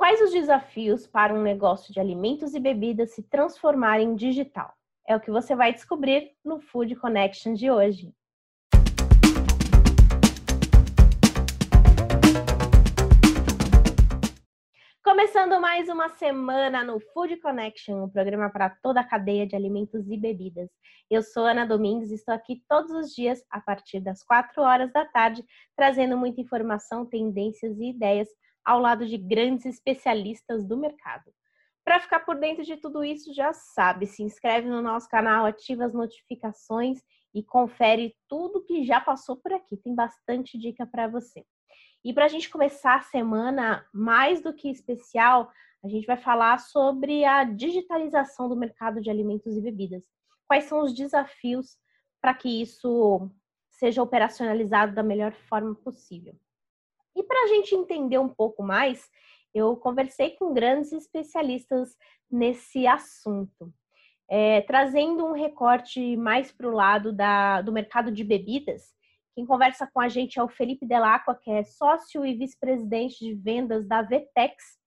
Quais os desafios para um negócio de alimentos e bebidas se transformar em digital? É o que você vai descobrir no Food Connection de hoje. Começando mais uma semana no Food Connection, um programa para toda a cadeia de alimentos e bebidas. Eu sou Ana Domingues e estou aqui todos os dias, a partir das 4 horas da tarde, trazendo muita informação, tendências e ideias ao lado de grandes especialistas do mercado. Para ficar por dentro de tudo isso, já sabe, se inscreve no nosso canal, ativa as notificações e confere tudo que já passou por aqui. Tem bastante dica para você. E para a gente começar a semana mais do que especial, a gente vai falar sobre a digitalização do mercado de alimentos e bebidas. Quais são os desafios para que isso seja operacionalizado da melhor forma possível? E para a gente entender um pouco mais, eu conversei com grandes especialistas nesse assunto. É, trazendo um recorte mais para o lado da, do mercado de bebidas, quem conversa com a gente é o Felipe Delacqua, que é sócio e vice-presidente de vendas da Vetex.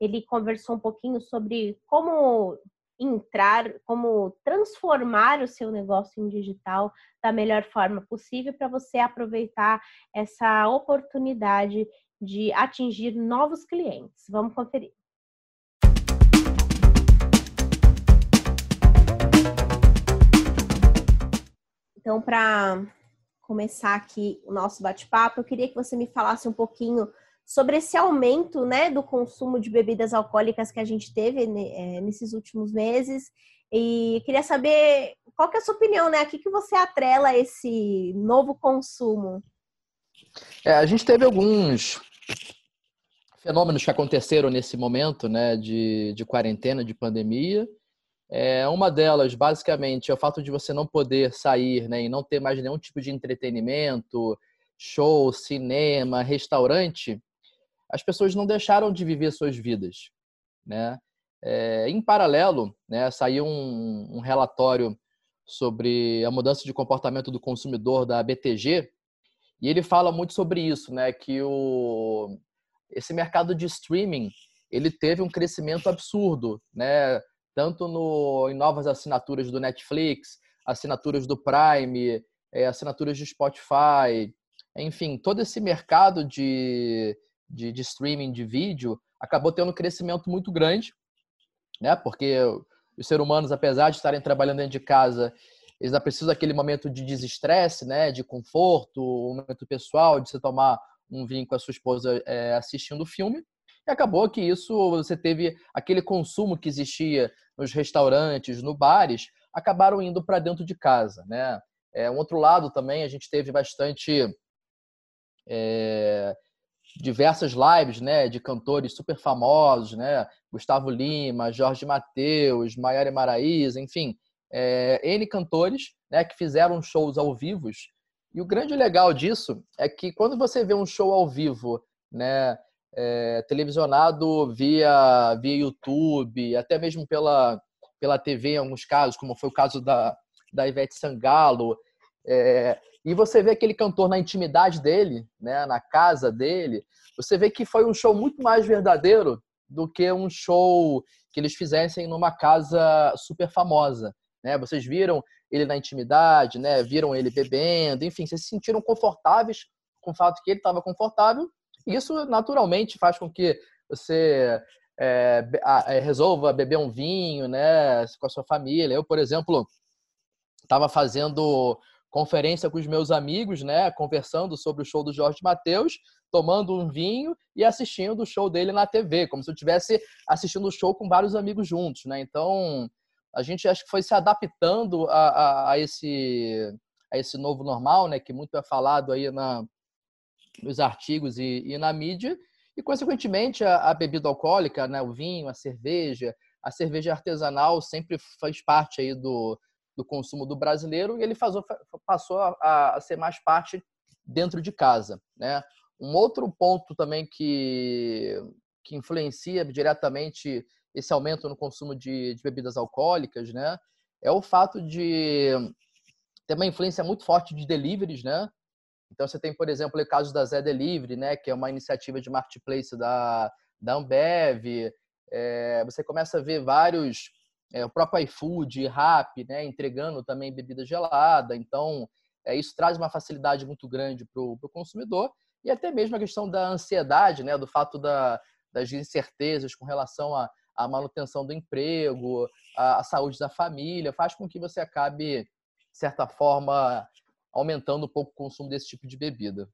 Ele conversou um pouquinho sobre como entrar, como transformar o seu negócio em digital da melhor forma possível para você aproveitar essa oportunidade de atingir novos clientes. Vamos conferir. Então, para começar aqui o nosso bate-papo, eu queria que você me falasse um pouquinho sobre esse aumento né, do consumo de bebidas alcoólicas que a gente teve né, é, nesses últimos meses. E queria saber qual que é a sua opinião, né? A que, que você atrela esse novo consumo? É, a gente teve alguns fenômenos que aconteceram nesse momento né, de, de quarentena, de pandemia. É, uma delas, basicamente, é o fato de você não poder sair né, e não ter mais nenhum tipo de entretenimento, show, cinema, restaurante. As pessoas não deixaram de viver suas vidas. Né? É, em paralelo, né, saiu um, um relatório sobre a mudança de comportamento do consumidor da BTG, e ele fala muito sobre isso, né, que o, esse mercado de streaming ele teve um crescimento absurdo, né? tanto no, em novas assinaturas do Netflix, assinaturas do Prime, é, assinaturas de Spotify, enfim, todo esse mercado de, de, de, streaming de vídeo acabou tendo um crescimento muito grande, né? Porque os seres humanos, apesar de estarem trabalhando dentro de casa, eles precisam daquele momento de desestresse, né? De conforto, um momento pessoal, de você tomar um vinho com a sua esposa é, assistindo o filme. E acabou que isso, você teve aquele consumo que existia nos restaurantes, no bares, acabaram indo para dentro de casa, né? É, um outro lado também, a gente teve bastante é, diversas lives, né, de cantores super famosos, né, Gustavo Lima, Jorge Mateus, Maiara Maraíza, enfim, é, N cantores, né, que fizeram shows ao vivo. E o grande legal disso é que quando você vê um show ao vivo, né, é, televisionado via, via YouTube, até mesmo pela, pela TV em alguns casos, como foi o caso da, da Ivete Sangalo. É, e você vê aquele cantor na intimidade dele, né, na casa dele, você vê que foi um show muito mais verdadeiro do que um show que eles fizessem numa casa super famosa. Né? Vocês viram ele na intimidade, né? viram ele bebendo, enfim, vocês se sentiram confortáveis com o fato que ele estava confortável isso naturalmente faz com que você é, é, resolva beber um vinho, né, com a sua família. Eu, por exemplo, estava fazendo conferência com os meus amigos, né, conversando sobre o show do Jorge Mateus, tomando um vinho e assistindo o show dele na TV, como se eu estivesse assistindo o show com vários amigos juntos, né? Então, a gente acho que foi se adaptando a, a, a esse a esse novo normal, né, que muito é falado aí na nos artigos e, e na mídia, e, consequentemente, a, a, bebida alcoólica, né, o vinho, a cerveja, a cerveja artesanal sempre faz parte aí do, do consumo do brasileiro e ele passou a, a, ser mais parte dentro de casa. Né? Um outro ponto também que, que influencia diretamente esse aumento no consumo de, de bebidas alcoólicas né, é o fato de ter uma influência muito forte de deliveries, né? Então você tem, por exemplo, o caso da Zé Delivery, né, que é uma iniciativa de marketplace da, da Ambev, é, você começa a ver vários, é, o próprio iFood, Rap, né, entregando também bebida gelada. Então, é, isso traz uma facilidade muito grande para o consumidor e até mesmo a questão da ansiedade, né, do fato da, das incertezas com relação à, à manutenção do emprego, à, à saúde da família, faz com que você acabe, de certa forma, aumentando um pouco o consumo desse tipo de bebida.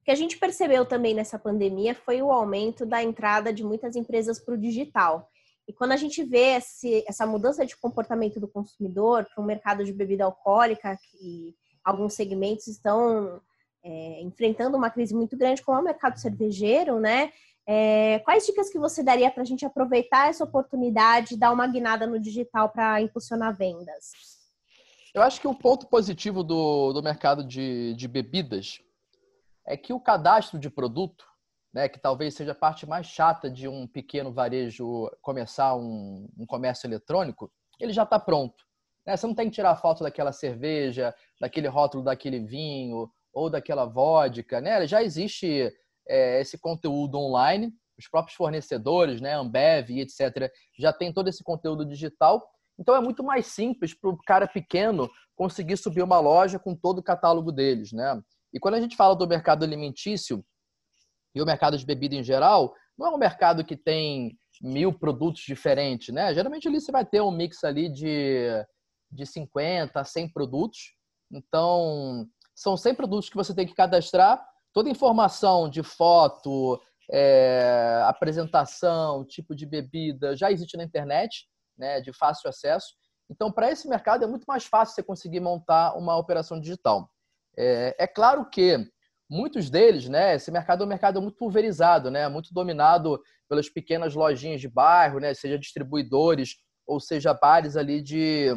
O que a gente percebeu também nessa pandemia foi o aumento da entrada de muitas empresas para o digital. E quando a gente vê esse, essa mudança de comportamento do consumidor para o mercado de bebida alcoólica, que alguns segmentos estão é, enfrentando uma crise muito grande, como é o mercado cervejeiro, né? É, quais dicas que você daria para a gente aproveitar essa oportunidade e dar uma guinada no digital para impulsionar vendas? Eu acho que o ponto positivo do, do mercado de, de bebidas é que o cadastro de produto, né, que talvez seja a parte mais chata de um pequeno varejo começar um, um comércio eletrônico, ele já está pronto. Né? Você não tem que tirar foto daquela cerveja, daquele rótulo daquele vinho ou daquela vodka. Né? Já existe é, esse conteúdo online, os próprios fornecedores, né, Ambev etc., já tem todo esse conteúdo digital. Então é muito mais simples para o cara pequeno conseguir subir uma loja com todo o catálogo deles. Né? E quando a gente fala do mercado alimentício e o mercado de bebida em geral, não é um mercado que tem mil produtos diferentes, né? Geralmente ali você vai ter um mix ali de, de 50 a 100 produtos. Então, são 100 produtos que você tem que cadastrar. Toda informação de foto, é, apresentação, tipo de bebida, já existe na internet, né, de fácil acesso. Então, para esse mercado é muito mais fácil você conseguir montar uma operação digital. É, é claro que muitos deles, né, esse mercado é um mercado muito pulverizado, né, muito dominado pelas pequenas lojinhas de bairro, né, seja distribuidores ou seja bares ali de,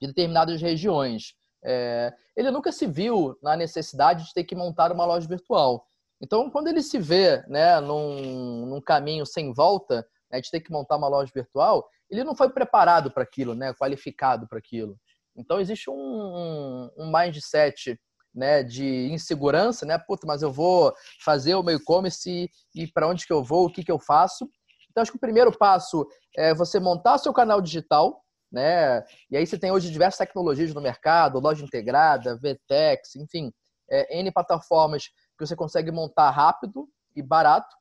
de determinadas regiões. É, ele nunca se viu na necessidade de ter que montar uma loja virtual. Então, quando ele se vê né, num, num caminho sem volta, né, de ter que montar uma loja virtual, ele não foi preparado para aquilo, né, qualificado para aquilo. Então existe um, um mindset né, de insegurança, né? Puta, mas eu vou fazer o meu e-commerce e, para onde que eu vou, o que que eu faço? Então acho que o primeiro passo é você montar seu canal digital, né? E aí você tem hoje diversas tecnologias no mercado, loja integrada, VTEX, enfim, é, N plataformas que você consegue montar rápido e barato.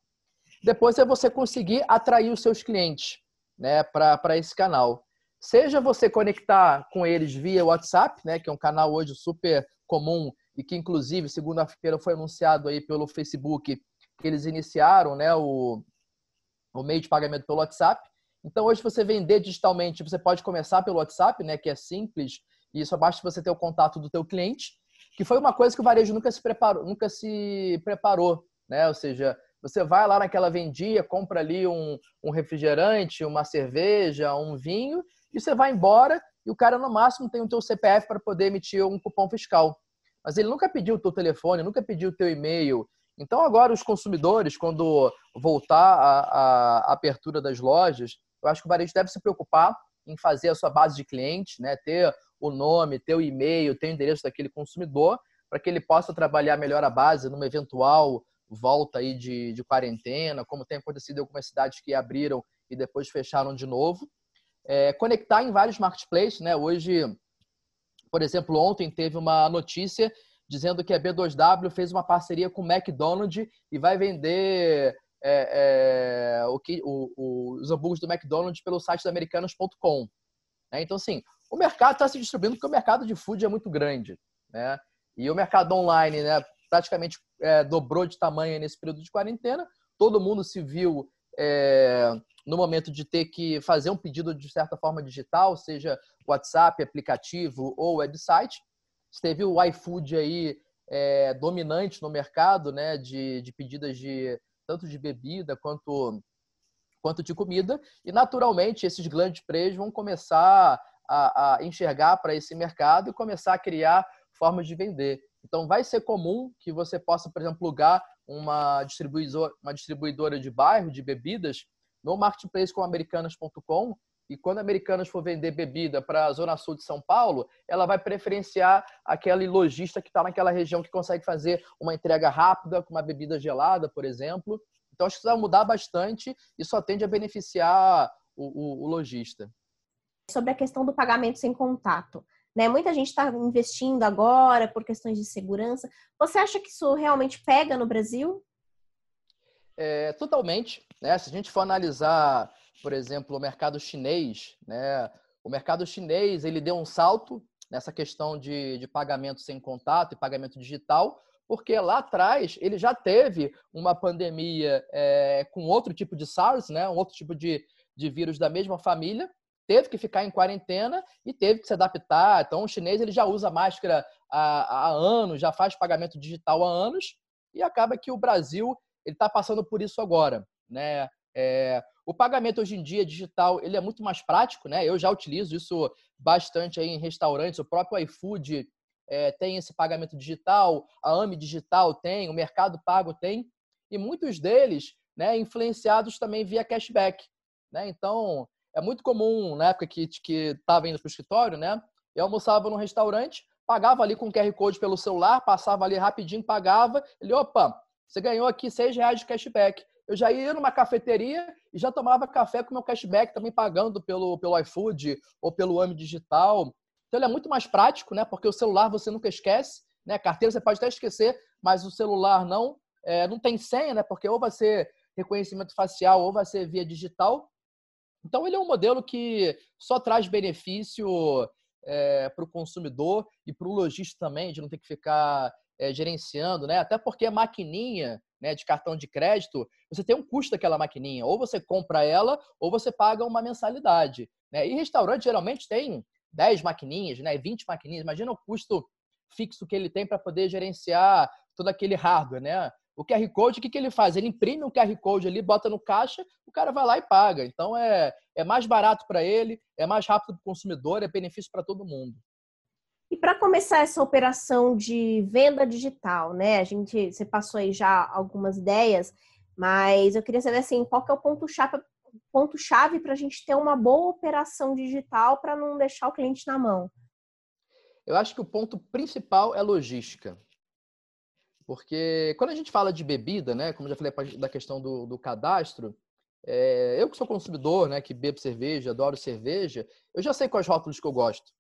Depois é você conseguir atrair os seus clientes, né, para esse canal. Seja você conectar com eles via WhatsApp, né, que é um canal hoje super comum e que inclusive segunda-feira foi anunciado aí pelo Facebook que eles iniciaram, né, o, o meio de pagamento pelo WhatsApp. Então hoje você vender digitalmente, você pode começar pelo WhatsApp, né, que é simples e só basta você ter o contato do teu cliente, que foi uma coisa que o varejo nunca se preparou, nunca se preparou, né? Ou seja, você vai lá naquela vendia, compra ali um, um refrigerante, uma cerveja, um vinho e você vai embora e o cara no máximo tem o teu CPF para poder emitir um cupom fiscal. Mas ele nunca pediu o teu telefone, nunca pediu o teu e-mail. Então agora os consumidores, quando voltar a, abertura das lojas, eu acho que o varejo deve se preocupar em fazer a sua base de clientes, né? ter o nome, ter o e-mail, ter o endereço daquele consumidor, para que ele possa trabalhar melhor a base numa eventual volta aí de, de quarentena, como tem acontecido em algumas cidades que abriram e depois fecharam de novo é, conectar em vários marketplaces. Né? Hoje, por exemplo, ontem teve uma notícia dizendo que a B2W fez uma parceria com o McDonald's e vai vender é, é, o que, o, o, os hambúrgueres do McDonald's pelo site da americanas.com. Né? Então, assim, o mercado está se distribuindo porque o mercado de food é muito grande. Né? E o mercado online né, praticamente é, dobrou de tamanho nesse período de quarentena. Todo mundo se viu é, no momento de ter que fazer um pedido de certa forma digital, seja WhatsApp, aplicativo ou website. Teve o iFood aí é, dominante no mercado, né, de, de pedidas de tanto de bebida quanto quanto de comida e naturalmente esses grandes players vão começar a, a enxergar para esse mercado e começar a criar formas de vender. Então vai ser comum que você possa, por exemplo, plugar uma distribuidora, uma distribuidora de bairro de bebidas no marketplace com americanas.com e quando a Americanas for vender bebida para a Zona Sul de São Paulo, ela vai preferenciar aquele lojista que está naquela região que consegue fazer uma entrega rápida com uma bebida gelada, por exemplo. Então, acho que precisa mudar bastante e só tende a beneficiar o, o, o lojista. Sobre a questão do pagamento sem contato. Né? Muita gente está investindo agora por questões de segurança. Você acha que isso realmente pega no Brasil? É, totalmente. Né? Se a gente for analisar, por exemplo, o mercado chinês, né? o mercado chinês ele deu um salto nessa questão de, de pagamento sem contato e pagamento digital, porque lá atrás ele já teve uma pandemia é, com outro tipo de SARS, né? um outro tipo de, de vírus da mesma família, teve que ficar em quarentena e teve que se adaptar. Então, o chinês ele já usa máscara há, há anos, já faz pagamento digital há anos, e acaba que o Brasil ele está passando por isso agora. Né? É, o pagamento hoje em dia digital ele é muito mais prático, né? Eu já utilizo isso bastante aí em restaurantes. O próprio iFood é, tem esse pagamento digital, a AME Digital tem, o Mercado Pago tem, e muitos deles, né, influenciados também via cashback, né? Então é muito comum na época que que estava indo para o escritório, né? Eu almoçava num restaurante, pagava ali com QR code pelo celular, passava ali rapidinho, pagava, ele, opa, você ganhou aqui seis reais de cashback eu já ia numa cafeteria e já tomava café com meu cashback também pagando pelo, pelo iFood ou pelo AMI Digital. Então ele é muito mais prático, né? Porque o celular você nunca esquece, né? Carteira você pode até esquecer, mas o celular não. É, não tem senha, né? Porque ou vai ser reconhecimento facial ou vai ser via digital. Então ele é um modelo que só traz benefício é, para o consumidor e para o lojista também, de não ter que ficar é, gerenciando, né? Até porque a maquininha né, de cartão de crédito, você tem um custo daquela maquininha. Ou você compra ela, ou você paga uma mensalidade. Né? E restaurante geralmente tem 10 maquininhas, né, 20 maquininhas. Imagina o custo fixo que ele tem para poder gerenciar todo aquele hardware, né? O QR Code, o que, que ele faz? Ele imprime um QR Code ali, bota no caixa, o cara vai lá e paga. Então é, é mais barato para ele, é mais rápido para o consumidor, é benefício para todo mundo. E para começar essa operação de venda digital, né? A gente, você passou aí já algumas ideias, mas eu queria saber assim, qual que é o ponto chave, ponto chave para a gente ter uma boa operação digital para não deixar o cliente na mão. Eu acho que o ponto principal é logística. Porque quando a gente fala de bebida, né, como já falei da questão do, do cadastro, é, eu que sou consumidor, né, que bebo cerveja, adoro cerveja, eu já sei quais rótulos que eu gosto.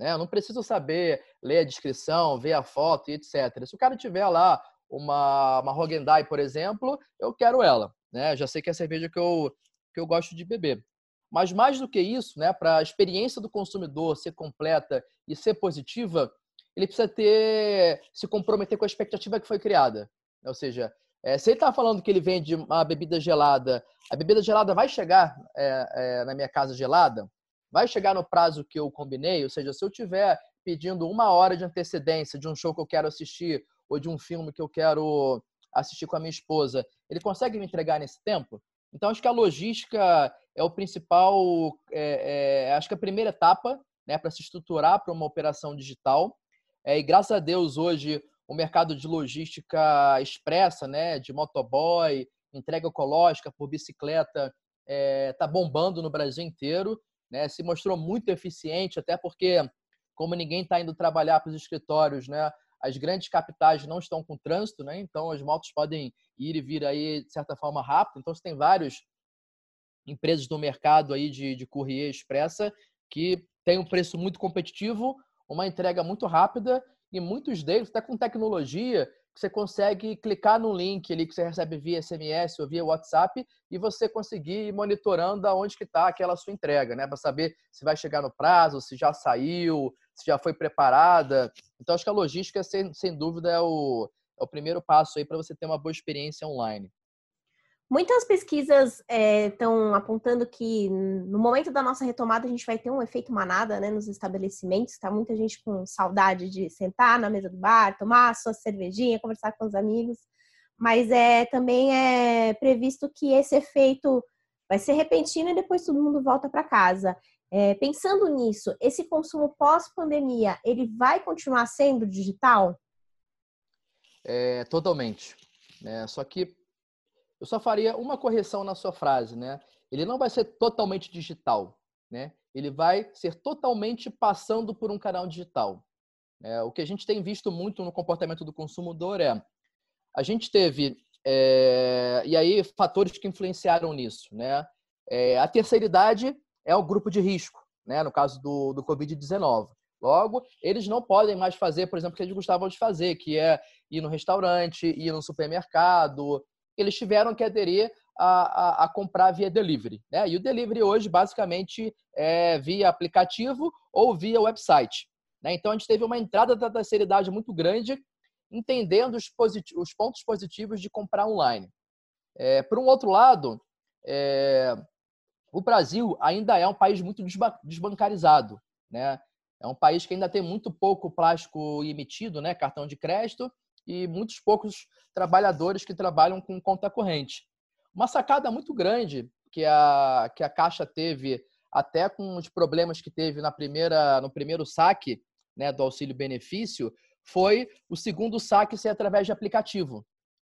Né? Eu não preciso saber ler a descrição, ver a foto e etc. Se o cara tiver lá uma, uma Rogendai, por exemplo, eu quero ela. Né? Já sei que é a cerveja que eu, que eu gosto de beber. Mas mais do que isso, né, para a experiência do consumidor ser completa e ser positiva, ele precisa ter se comprometer com a expectativa que foi criada. Ou seja, é, se ele está falando que ele vende uma bebida gelada, a bebida gelada vai chegar é, é, na minha casa gelada? Vai chegar no prazo que eu combinei, ou seja, se eu tiver pedindo uma hora de antecedência de um show que eu quero assistir ou de um filme que eu quero assistir com a minha esposa, ele consegue me entregar nesse tempo? Então, acho que a logística é o principal, é, é, acho que a primeira etapa né, para se estruturar para uma operação digital. É, e graças a Deus, hoje, o mercado de logística expressa, né, de motoboy, entrega ecológica por bicicleta, está é, bombando no Brasil inteiro né? Se mostrou muito eficiente, até porque, como ninguém está indo trabalhar para os escritórios, né? As grandes capitais não estão com trânsito, né? Então as motos podem ir e vir aí de certa forma rápido. Então você tem vários empresas do mercado aí de, de courier expressa que tem um preço muito competitivo, uma entrega muito rápida e muitos deles, até com tecnologia, você consegue clicar no link ali que você recebe via SMS ou via WhatsApp e você conseguir ir monitorando aonde que está aquela sua entrega, né? Para saber se vai chegar no prazo, se já saiu, se já foi preparada. Então, acho que a logística, sem, sem dúvida, é o, é o primeiro passo aí para você ter uma boa experiência online. Muitas pesquisas estão é, apontando que no momento da nossa retomada a gente vai ter um efeito manada né, nos estabelecimentos. Está muita gente com saudade de sentar na mesa do bar, tomar sua cervejinha, conversar com os amigos. Mas é também é previsto que esse efeito vai ser repentino e depois todo mundo volta para casa. É, pensando nisso, esse consumo pós-pandemia, ele vai continuar sendo digital? É, totalmente. É, só que eu só faria uma correção na sua frase, né? Ele não vai ser totalmente digital, né? Ele vai ser totalmente passando por um canal digital. É, o que a gente tem visto muito no comportamento do consumidor é a gente teve É, e aí, fatores que influenciaram nisso, né? É, a terceira idade é o grupo de risco, né? No caso do, do Covid-19. Logo, eles não podem mais fazer, por exemplo, o que eles gostavam de fazer, que é ir no restaurante, ir no supermercado. Eles tiveram que aderir a, a, a comprar via delivery. Né? E o delivery hoje, basicamente, é via aplicativo ou via website. Né? Então, a gente teve uma entrada da terceira idade muito grande, entendendo os, os pontos positivos de comprar online. É, por um outro lado, é, o Brasil ainda é um país muito desbancarizado. Né? É um país que ainda tem muito pouco plástico emitido, né, cartão de crédito, e muitos poucos trabalhadores que trabalham com conta corrente. Uma sacada muito grande que a, que a Caixa teve, até com os problemas que teve na primeira, no primeiro saque né, do auxílio benefício, foi o segundo saque ser através de aplicativo.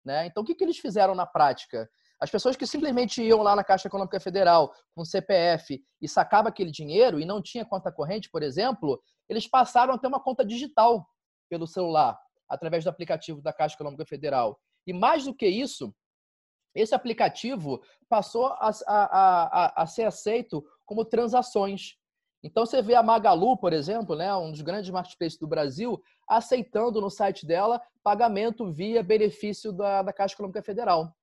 Né? Então, o que, que eles fizeram na prática? As pessoas que simplesmente iam lá na Caixa Econômica Federal com CPF e sacava aquele dinheiro e não tinha conta corrente, por exemplo, eles passaram a ter uma conta digital pelo celular, através do aplicativo da Caixa Econômica Federal. E mais do que isso, esse aplicativo passou a, a, a, a ser aceito como transações. Então você vê a Magalu, por exemplo, né, um dos grandes marketplaces do Brasil, aceitando no site dela pagamento via benefício da, da Caixa Econômica Federal.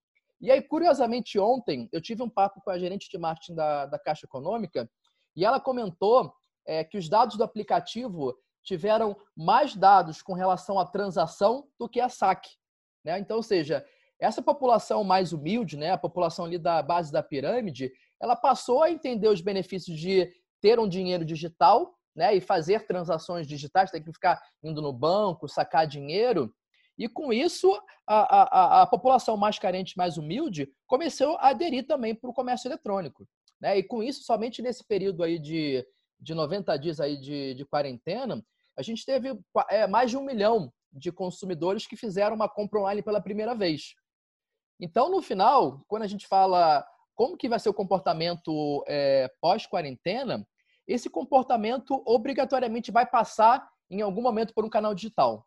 E aí, curiosamente, ontem eu tive um papo com a gerente de marketing da, da Caixa Econômica e ela comentou é, que os dados do aplicativo tiveram mais dados com relação à transação do que a saque. Né? Então, ou seja, essa população mais humilde, né, a população ali da base da pirâmide, ela passou a entender os benefícios de ter um dinheiro digital né, e fazer transações digitais, tem que ficar indo no banco, sacar dinheiro, e com isso, a, a, a população mais carente, mais humilde, começou a aderir também para o comércio eletrônico. Né? E com isso, somente nesse período aí de, de 90 dias aí de, de quarentena, a gente teve é, mais de um milhão de consumidores que fizeram uma compra online pela primeira vez. Então, no final, quando a gente fala como que vai ser o comportamento é, pós-quarentena, esse comportamento obrigatoriamente vai passar em algum momento por um canal digital.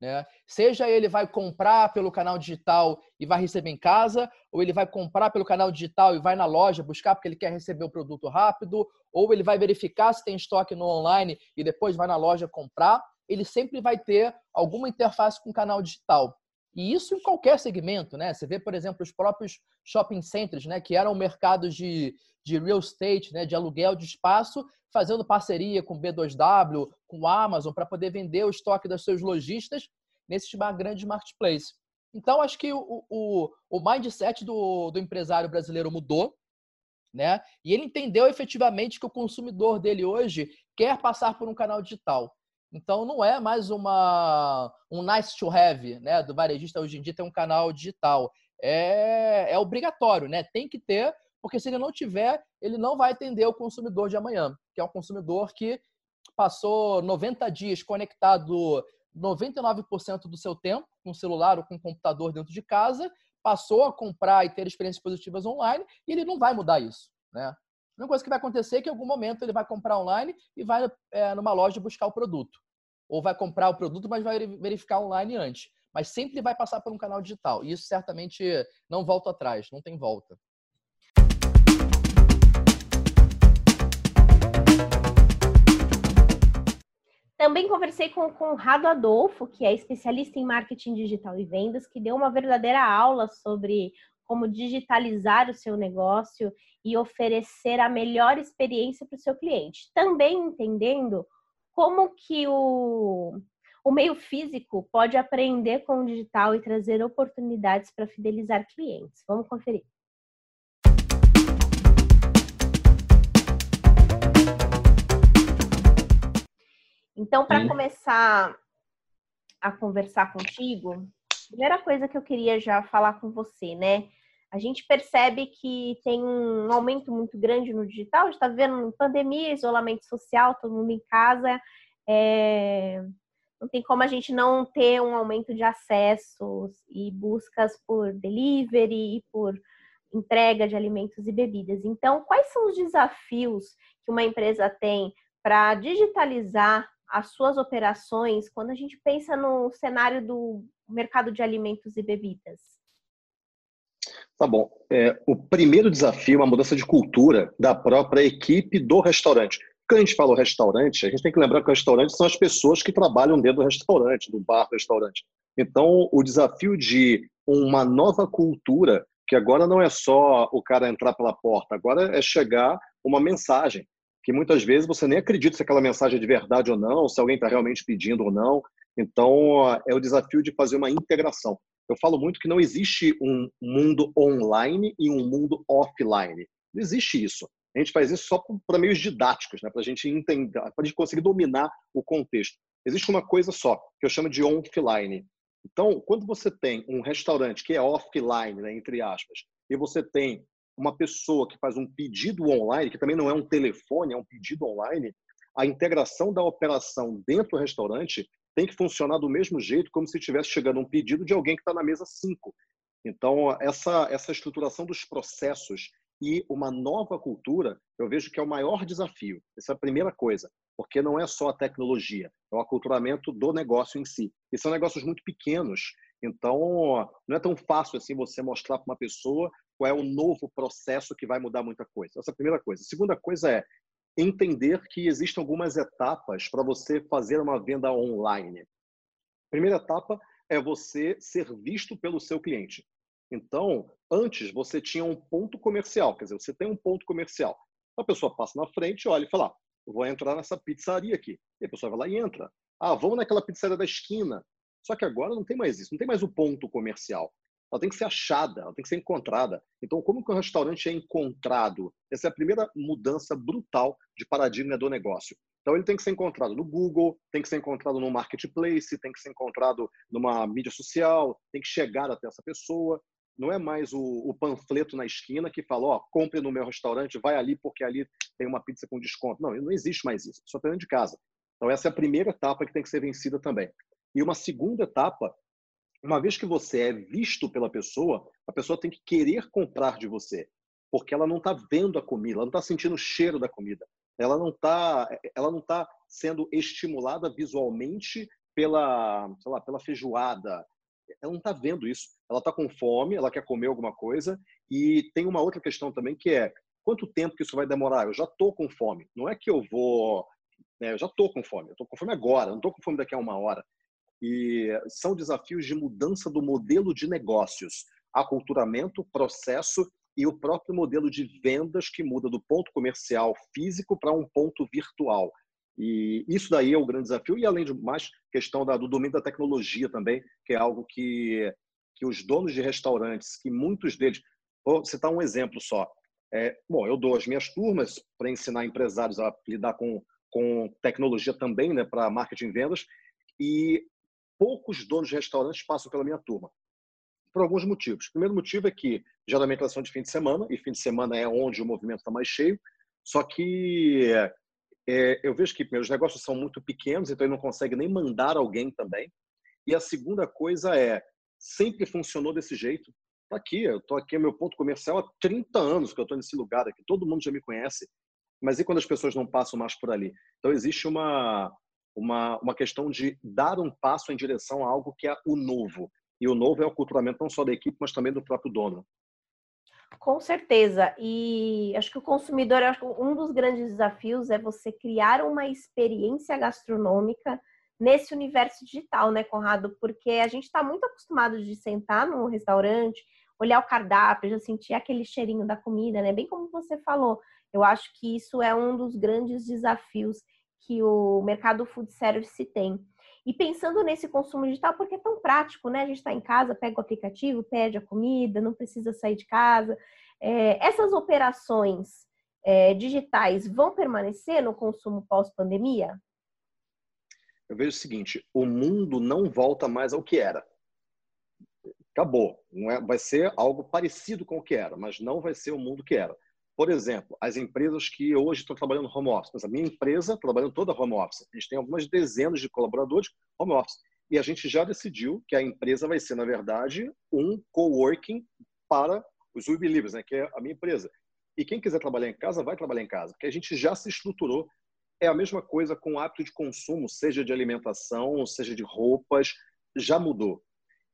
Né? Seja ele vai comprar pelo canal digital e vai receber em casa, ou ele vai comprar pelo canal digital e vai na loja buscar porque ele quer receber o produto rápido, ou ele vai verificar se tem estoque no online e depois vai na loja comprar. Ele sempre vai ter alguma interface com o canal digital. E isso em qualquer segmento, né? Você vê, por exemplo, os próprios shopping centers, né, que eram mercados de, de real estate, né, de aluguel de espaço, fazendo parceria com B2W, com Amazon, para poder vender o estoque das seus lojistas nesses grandes marketplaces. Então, acho que o, o, o mindset do, do empresário brasileiro mudou, né? E ele entendeu efetivamente que o consumidor dele hoje quer passar por um canal digital. Então, não é mais uma um nice to have, né? Do varejista hoje em dia ter um canal digital. É, é obrigatório, né? Tem que ter porque se ele não tiver, ele não vai atender o consumidor de amanhã, que é um consumidor que passou 90 dias conectado 99% do seu tempo com celular ou com computador dentro de casa, passou a comprar e ter experiências positivas online e ele não vai mudar isso, né? A única coisa que vai acontecer é que em algum momento ele vai comprar online e vai é, numa loja buscar o produto. Ou vai comprar o produto, mas vai verificar online antes. Mas sempre vai passar por um canal digital. E isso certamente não volta atrás, não tem volta. Também conversei com o Conrado Adolfo, que é especialista em marketing digital e vendas, que deu uma verdadeira aula sobre como digitalizar o seu negócio e oferecer a melhor experiência para o seu cliente. Também entendendo como que o, o meio físico pode aprender com o digital e trazer oportunidades para fidelizar clientes. Vamos conferir. Então, para começar a conversar contigo, primeira coisa que eu queria já falar com você, né? A gente percebe que tem um aumento muito grande no digital, a gente está vendo pandemia, isolamento social, todo mundo em casa. É... Não tem como a gente não ter um aumento de acessos e buscas por delivery e por entrega de alimentos e bebidas. Então, quais são os desafios que uma empresa tem para digitalizar as suas operações quando a gente pensa no cenário do mercado de alimentos e bebidas? Tá bom. É, o primeiro desafio é a mudança de cultura da própria equipe do restaurante. Quando a gente fala restaurante, a gente tem que lembrar que o restaurante são as pessoas que trabalham dentro do restaurante, do bar do restaurante. Então, o desafio de uma nova cultura, que agora não é só o cara entrar pela porta, agora é chegar uma mensagem, que muitas vezes você nem acredita se aquela mensagem é de verdade ou não, se alguém está realmente pedindo ou não. Então, é o desafio de fazer uma integração. Eu falo muito que não existe um mundo online e um mundo offline. Não existe isso. A gente faz isso só para meios didáticos, né? para a gente entender, para a gente conseguir dominar o contexto. Existe uma coisa só, que eu chamo de offline. Então, quando você tem um restaurante que é offline, né, entre aspas, e você tem uma pessoa que faz um pedido online, que também não é um telefone, é um pedido online, a integração da operação dentro do restaurante tem que funcionar do mesmo jeito, como se estivesse chegando um pedido de alguém que está na mesa 5. Então, essa, essa estruturação dos processos e uma nova cultura, eu vejo que é o maior desafio. Essa é a primeira coisa, porque não é só a tecnologia, é o aculturamento do negócio em si. E são negócios muito pequenos, então não é tão fácil assim você mostrar para uma pessoa qual é o novo processo que vai mudar muita coisa. Essa é a primeira coisa. A segunda coisa é entender que existem algumas etapas para você fazer uma venda online. Primeira etapa é você ser visto pelo seu cliente. Então, antes você tinha um ponto comercial, quer dizer, você tem um ponto comercial. A pessoa passa na frente, olha e fala: ah, vou entrar nessa pizzaria aqui. E a pessoa vai lá e entra. Ah, vamos naquela pizzaria da esquina. Só que agora não tem mais isso, não tem mais o ponto comercial ela tem que ser achada, ela tem que ser encontrada. Então, como que o restaurante é encontrado? Essa é a primeira mudança brutal de paradigma do negócio. Então, ele tem que ser encontrado no Google, tem que ser encontrado no marketplace, tem que ser encontrado numa mídia social, tem que chegar até essa pessoa. Não é mais o, o panfleto na esquina que fala, ó, compre no meu restaurante, vai ali porque ali tem uma pizza com desconto. Não, não existe mais isso. Só tem dentro de casa. Então, essa é a primeira etapa que tem que ser vencida também. E uma segunda etapa uma vez que você é visto pela pessoa, a pessoa tem que querer comprar de você, porque ela não está vendo a comida, ela não está sentindo o cheiro da comida, ela não está, ela não tá sendo estimulada visualmente pela, sei lá, pela feijoada. Ela não está vendo isso. Ela está com fome, ela quer comer alguma coisa e tem uma outra questão também que é quanto tempo que isso vai demorar? Eu já estou com fome. Não é que eu vou, né, eu já estou com fome. Eu estou com fome agora. Não estou com fome daqui a uma hora. E são desafios de mudança do modelo de negócios, aculturamento, processo e o próprio modelo de vendas que muda do ponto comercial físico para um ponto virtual. E isso daí é o grande desafio, e além de mais, questão da, do domínio da tecnologia também, que é algo que, que os donos de restaurantes, que muitos deles. Vou citar um exemplo só. É, bom, eu dou as minhas turmas para ensinar empresários a lidar com, com tecnologia também, né, para marketing e vendas, e poucos donos de restaurantes passam pela minha turma. Por alguns motivos. O primeiro motivo é que geralmente elas são de fim de semana, e fim de semana é onde o movimento está mais cheio. Só que é, eu vejo que meus negócios são muito pequenos, então ele não consegue nem mandar alguém também. E a segunda coisa é, sempre funcionou desse jeito. Tá aqui, eu tô aqui, é meu ponto comercial há 30 anos que eu estou nesse lugar aqui, todo mundo já me conhece. Mas e quando as pessoas não passam mais por ali? Então existe uma uma, uma questão de dar um passo em direção a algo que é o novo. E o novo é o culturamento não só da equipe, mas também do próprio dono. Com certeza. E acho que o consumidor, acho um dos grandes desafios é você criar uma experiência gastronômica nesse universo digital, né, Conrado? Porque a gente está muito acostumado de sentar num restaurante, olhar o cardápio, já sentir aquele cheirinho da comida, né? Bem como você falou. Eu acho que isso é um dos grandes desafios que o mercado food service tem. E pensando nesse consumo digital, porque é tão prático, né? A gente está em casa, pega o aplicativo, pede a comida, não precisa sair de casa. É, essas operações é, digitais vão permanecer no consumo pós-pandemia? Eu vejo o seguinte: o mundo não volta mais ao que era. Acabou. Não é, vai ser algo parecido com o que era, mas não vai ser o mundo que era. Por exemplo, as empresas que hoje estão trabalhando home office. A minha empresa trabalhando toda home office. A gente tem algumas dezenas de colaboradores home office. E a gente já decidiu que a empresa vai ser, na verdade, um coworking para os We Believers, né? que é a minha empresa. E quem quiser trabalhar em casa, vai trabalhar em casa, porque a gente já se estruturou. É a mesma coisa com o hábito de consumo, seja de alimentação, seja de roupas, já mudou.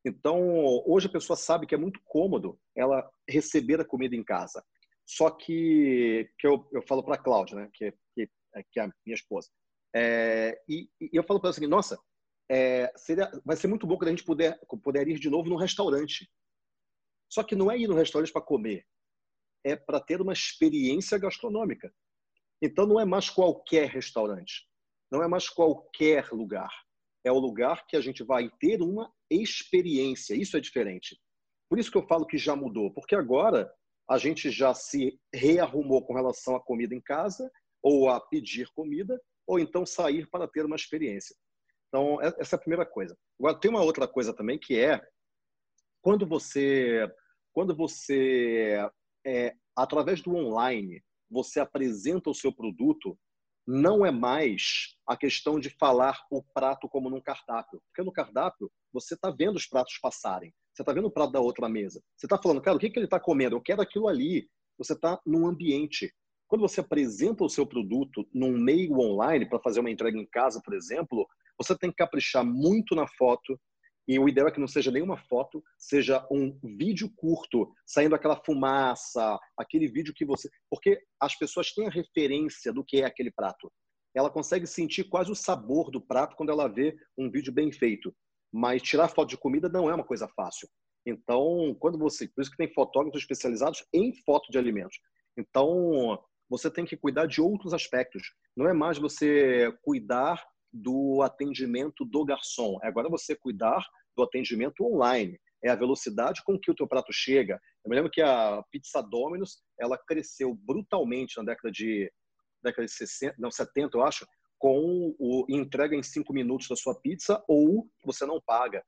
Então, hoje a pessoa sabe que é muito cômodo ela receber a comida em casa. Só que, que eu, eu falo para a Cláudia, né, que, que, que, é a minha esposa, é, e, e, eu falo para ela assim, nossa, é, seria, vai ser muito bom quando a gente puder, puder ir de novo num restaurante. Só que não é ir no restaurante para comer, é para ter uma experiência gastronômica. Então não é mais qualquer restaurante, não é mais qualquer lugar. É o lugar que a gente vai ter uma experiência. Isso é diferente. Por isso que eu falo que já mudou, porque agora a gente já se rearrumou com relação à comida em casa ou a pedir comida ou então sair para ter uma experiência. Então, é, essa é a primeira coisa. Agora, tem uma outra coisa também que é quando você, quando você é, através do online, você apresenta o seu produto, não é mais a questão de falar o prato como num cardápio. Porque no cardápio, você está vendo os pratos passarem. Você está vendo o prato da outra mesa. Você está falando, cara, o que, que ele está comendo? Eu quero aquilo ali. Você está num ambiente. Quando você apresenta o seu produto num meio online para fazer uma entrega em casa, por exemplo, você tem que caprichar muito na foto, e o ideal é que não seja nenhuma foto, seja um vídeo curto, saindo aquela fumaça, aquele vídeo que você. Porque as pessoas têm a referência do que é aquele prato. Ela consegue sentir quase o sabor do prato quando ela vê um vídeo bem feito. Mas tirar foto de comida não é uma coisa fácil. Então, quando você. Por isso que tem fotógrafos especializados em foto de alimentos. Então, você tem que cuidar de outros aspectos. Não é mais você cuidar do atendimento do garçom. É agora você cuidar do atendimento online. É a velocidade com que o teu prato chega. Eu me lembro que a Pizza Domino's, ela cresceu brutalmente na década de, década de 60, não, 70, eu acho, com o entrega em cinco minutos da sua pizza ou você não paga.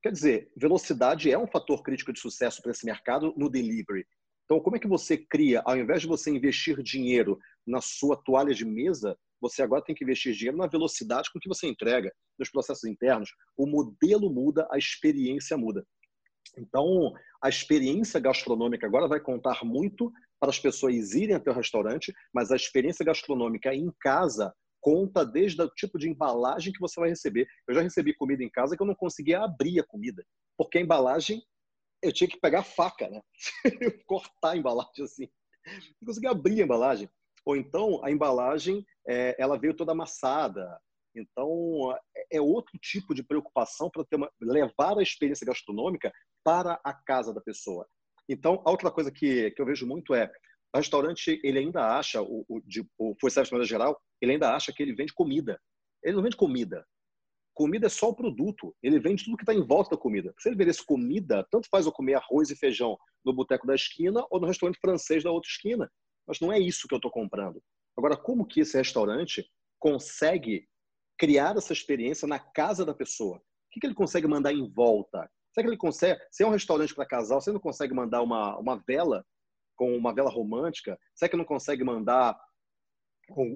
Quer dizer, velocidade é um fator crítico de sucesso para esse mercado no delivery. Então, como é que você cria, ao invés de você investir dinheiro na sua toalha de mesa, você agora tem que investir dinheiro na velocidade com que você entrega, nos processos internos. O modelo muda, a experiência muda. Então, a experiência gastronômica agora vai contar muito para as pessoas irem até o restaurante, mas a experiência gastronômica em casa conta desde o tipo de embalagem que você vai receber. Eu já recebi comida em casa que eu não conseguia abrir a comida, porque a embalagem eu tinha que pegar a faca, né? Cortar a embalagem assim. Não conseguia abrir a embalagem. Ou então a embalagem é, ela veio toda amassada. Então é, é outro tipo de preocupação para levar a experiência gastronômica para a casa da pessoa. Então a outra coisa que, que eu vejo muito é o restaurante ele ainda acha o, o, de, o Food Service geral ele ainda acha que ele vende comida. Ele não vende comida. Comida é só o produto. Ele vende tudo que está em volta da comida. Se ele vendesse comida, tanto faz eu comer arroz e feijão no boteco da esquina ou no restaurante francês da outra esquina. Mas não é isso que eu estou comprando. Agora, como que esse restaurante consegue criar essa experiência na casa da pessoa? O que, que ele consegue mandar em volta? Será que ele consegue? Se é um restaurante para casal, você não consegue mandar uma, uma vela com uma vela romântica? Será que não consegue mandar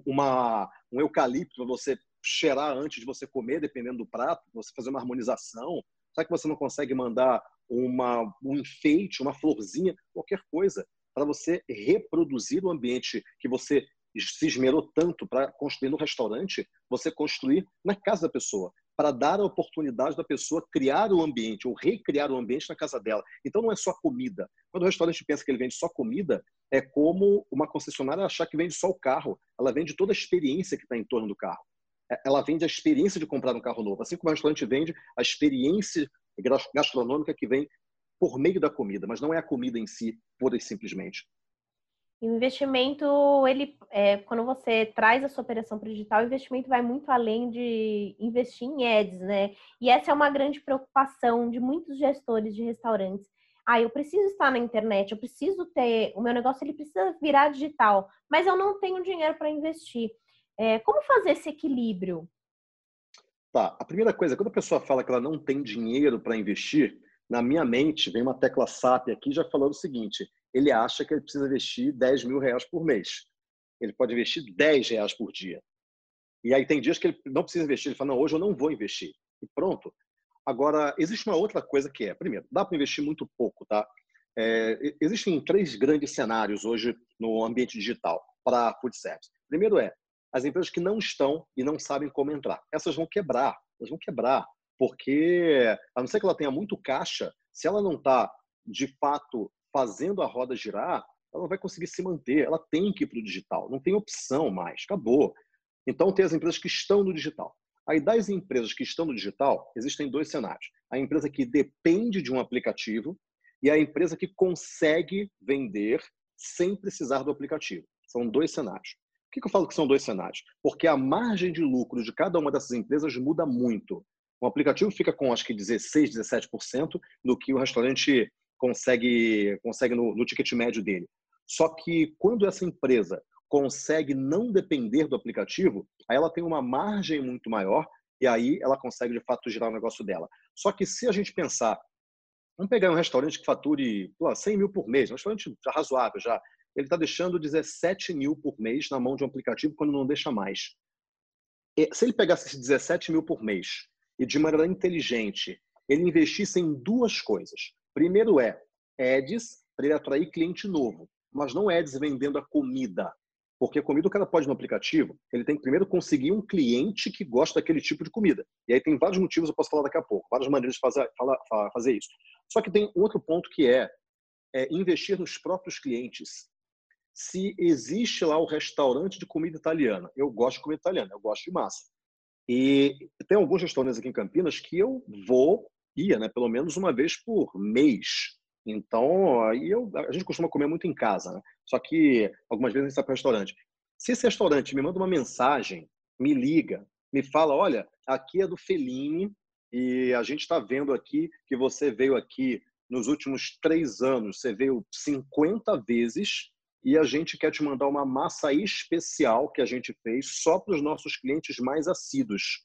uma, um eucalipto para você cheirar antes de você comer, dependendo do prato, você fazer uma harmonização? Será que você não consegue mandar uma, um enfeite, uma florzinha, qualquer coisa? para você reproduzir o ambiente que você se esmerou tanto para construir no restaurante, você construir na casa da pessoa, para dar a oportunidade da pessoa criar o ambiente ou recriar o ambiente na casa dela. Então não é só comida. Quando o restaurante pensa que ele vende só comida, é como uma concessionária achar que vende só o carro. Ela vende toda a experiência que está em torno do carro. É, ela vende a experiência de comprar um carro novo, assim como o restaurante vende a experiência gastronômica que vem por meio da comida, mas não é a comida em si, pura e simplesmente. O investimento, ele, é, quando você traz a sua operação para o digital, o investimento vai muito além de investir em ads, né? E essa é uma grande preocupação de muitos gestores de restaurantes. Ah, eu preciso estar na internet, eu preciso ter, o meu negócio ele precisa virar digital, mas eu não tenho dinheiro para investir. É, como fazer esse equilíbrio? Tá, a primeira coisa, quando a pessoa fala que ela não tem dinheiro para investir, na minha mente, vem uma tecla SAP aqui já falando o seguinte: ele acha que ele precisa investir 10 mil reais por mês. Ele pode investir 10 reais por dia. E aí tem dias que ele não precisa investir, ele fala: não, hoje eu não vou investir. E pronto. Agora, existe uma outra coisa que é: primeiro, dá para investir muito pouco, tá? É, existem três grandes cenários hoje no ambiente digital para food service. Primeiro é as empresas que não estão e não sabem como entrar. Essas vão quebrar, elas vão quebrar Porque, a não ser que ela tenha muito caixa, se ela não está, de fato, fazendo a roda girar, ela não vai conseguir se manter. Ela tem que ir para o digital. Não tem opção mais. Acabou. Então, tem as empresas que estão no digital. Aí, das empresas que estão no digital, existem dois cenários. A empresa que depende de um aplicativo e a empresa que consegue vender sem precisar do aplicativo. São dois cenários. Por que eu falo que são dois cenários? Porque a margem de lucro de cada uma dessas empresas muda muito. O aplicativo fica com, acho que, 16%, 17% do que o restaurante consegue, consegue no, no ticket médio dele. Só que quando essa empresa consegue não depender do aplicativo, aí ela tem uma margem muito maior e aí ela consegue, de fato, girar o negócio dela. Só que se a gente pensar, vamos pegar um restaurante que fature pô, 100 mil por mês, um restaurante já razoável, já, ele está deixando 17 mil por mês na mão de um aplicativo quando não deixa mais. E, se ele pegasse esses 17 mil por mês e de maneira inteligente ele investisse em duas coisas. Primeiro é ads para ele atrair cliente novo, mas não ads vendendo a comida. Porque a comida o cara pode no aplicativo, ele tem que primeiro conseguir um cliente que gosta daquele tipo de comida. E aí tem vários motivos, eu posso falar daqui a pouco, várias maneiras de fazer, fazer isso. Só que tem outro ponto que é, é investir nos próprios clientes. Se existe lá o restaurante de comida italiana, eu gosto de comida italiana, eu gosto de massa. E tem alguns restaurantes aqui em Campinas que eu vou, ia, né, pelo menos uma vez por mês. Então, aí eu, a gente costuma comer muito em casa, né? Só que algumas vezes a gente sai para restaurante. Se esse restaurante me manda uma mensagem, me liga, me fala, olha, aqui é do Fellini e a gente está vendo aqui que você veio aqui nos últimos três anos, você veio 50 vezes e a gente quer te mandar uma massa especial que a gente fez só para os nossos clientes mais assíduos.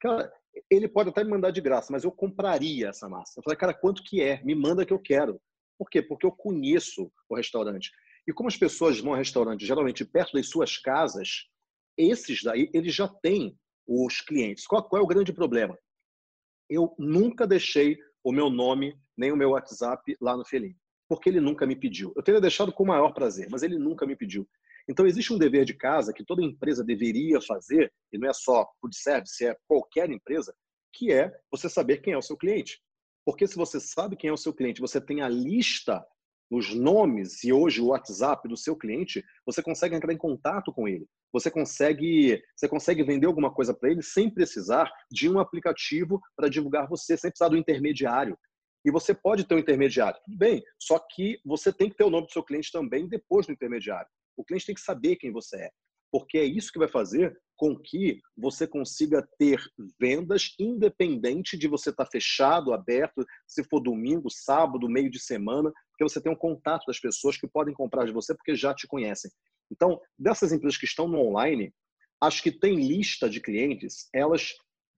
Cara, ele pode até me mandar de graça, mas eu compraria essa massa. Eu falei, cara, quanto que é? Me manda que eu quero. Por quê? Porque eu conheço o restaurante. E como as pessoas vão ao restaurante geralmente perto das suas casas, esses daí, eles já têm os clientes. Qual, qual é o grande problema? Eu nunca deixei o meu nome nem o meu WhatsApp lá no Felim, porque ele nunca me pediu. Eu teria deixado com o maior prazer, mas ele nunca me pediu. Então, existe um dever de casa que toda empresa deveria fazer, e não é só food service, é qualquer empresa, que é você saber quem é o seu cliente. Porque se você sabe quem é o seu cliente, você tem a lista, os nomes e hoje o WhatsApp do seu cliente, você consegue entrar em contato com ele. Você consegue, você consegue vender alguma coisa para ele sem precisar de um aplicativo para divulgar você, sem precisar do intermediário. E você pode ter um intermediário, tudo bem, só que você tem que ter o nome do seu cliente também depois do intermediário. O cliente tem que saber quem você é, porque é isso que vai fazer com que você consiga ter vendas independente de você estar fechado, aberto, se for domingo, sábado, meio de semana, porque você tem um contato das pessoas que podem comprar de você porque já te conhecem. Então, dessas empresas que estão no online, as que têm lista de clientes, elas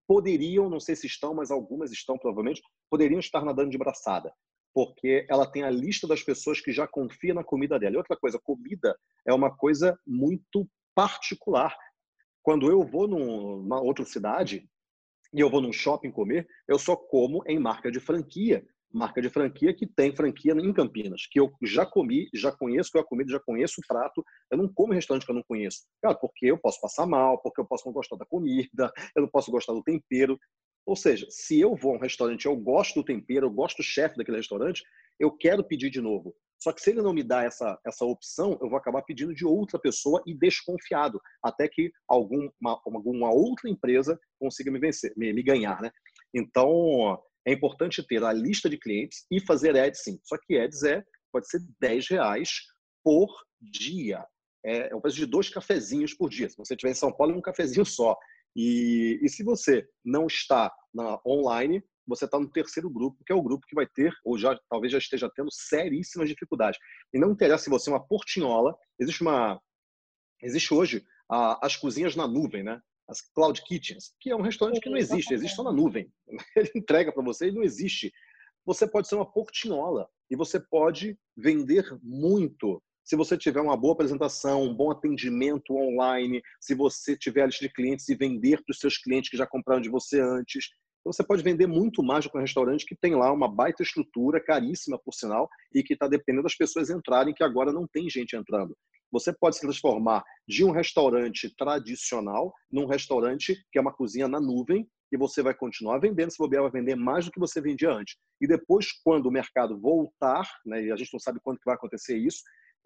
poderiam, não sei se estão, mas algumas estão provavelmente, poderiam estar nadando de braçada porque ela tem a lista das pessoas que já confia na comida dela. E outra coisa, comida é uma coisa muito particular. Quando eu vou numa outra cidade e eu vou num shopping comer, eu só como em marca de franquia. Marca de franquia que tem franquia em Campinas, que eu já comi, já conheço a comida, já conheço o prato. Eu não como em restaurante que eu não conheço. Cara, porque eu posso passar mal, porque eu posso não gostar da comida, eu não posso gostar do tempero. Ou seja, se eu vou a um restaurante, eu gosto do tempero, eu gosto do chefe daquele restaurante, eu quero pedir de novo. Só que se ele não me dá essa, essa opção, eu vou acabar pedindo de outra pessoa e desconfiado, até que alguma, alguma outra empresa consiga me vencer, me, me ganhar, né? Então, é importante ter a lista de clientes e fazer ads sim. Só que ads é, pode ser 10 reais por dia. É, é o preço de dois cafezinhos por dia. Se você estiver em São Paulo, é um cafezinho só. E, e se você não está na online, você está no terceiro grupo, que é o grupo que vai ter, ou já talvez já esteja tendo, seríssimas dificuldades. E não interessa se você é uma portinhola, existe uma. Existe hoje a, as cozinhas na nuvem, né? As cloud kitchens, que é um restaurante que não existe, existe só na nuvem. Ele entrega para você e não existe. Você pode ser uma portinhola e você pode vender muito se você tiver uma boa apresentação, um bom atendimento online, se você tiver a lista de clientes e vender para os seus clientes que já compraram de você antes, então você pode vender muito mais do que um restaurante que tem lá uma baita estrutura, caríssima por sinal, e que está dependendo das pessoas entrarem, que agora não tem gente entrando. Você pode se transformar de um restaurante tradicional num restaurante que é uma cozinha na nuvem, e você vai continuar vendendo, se bobear vai vender mais do que você vendia antes. E depois, quando o mercado voltar, né, e a gente não sabe quando que vai acontecer isso,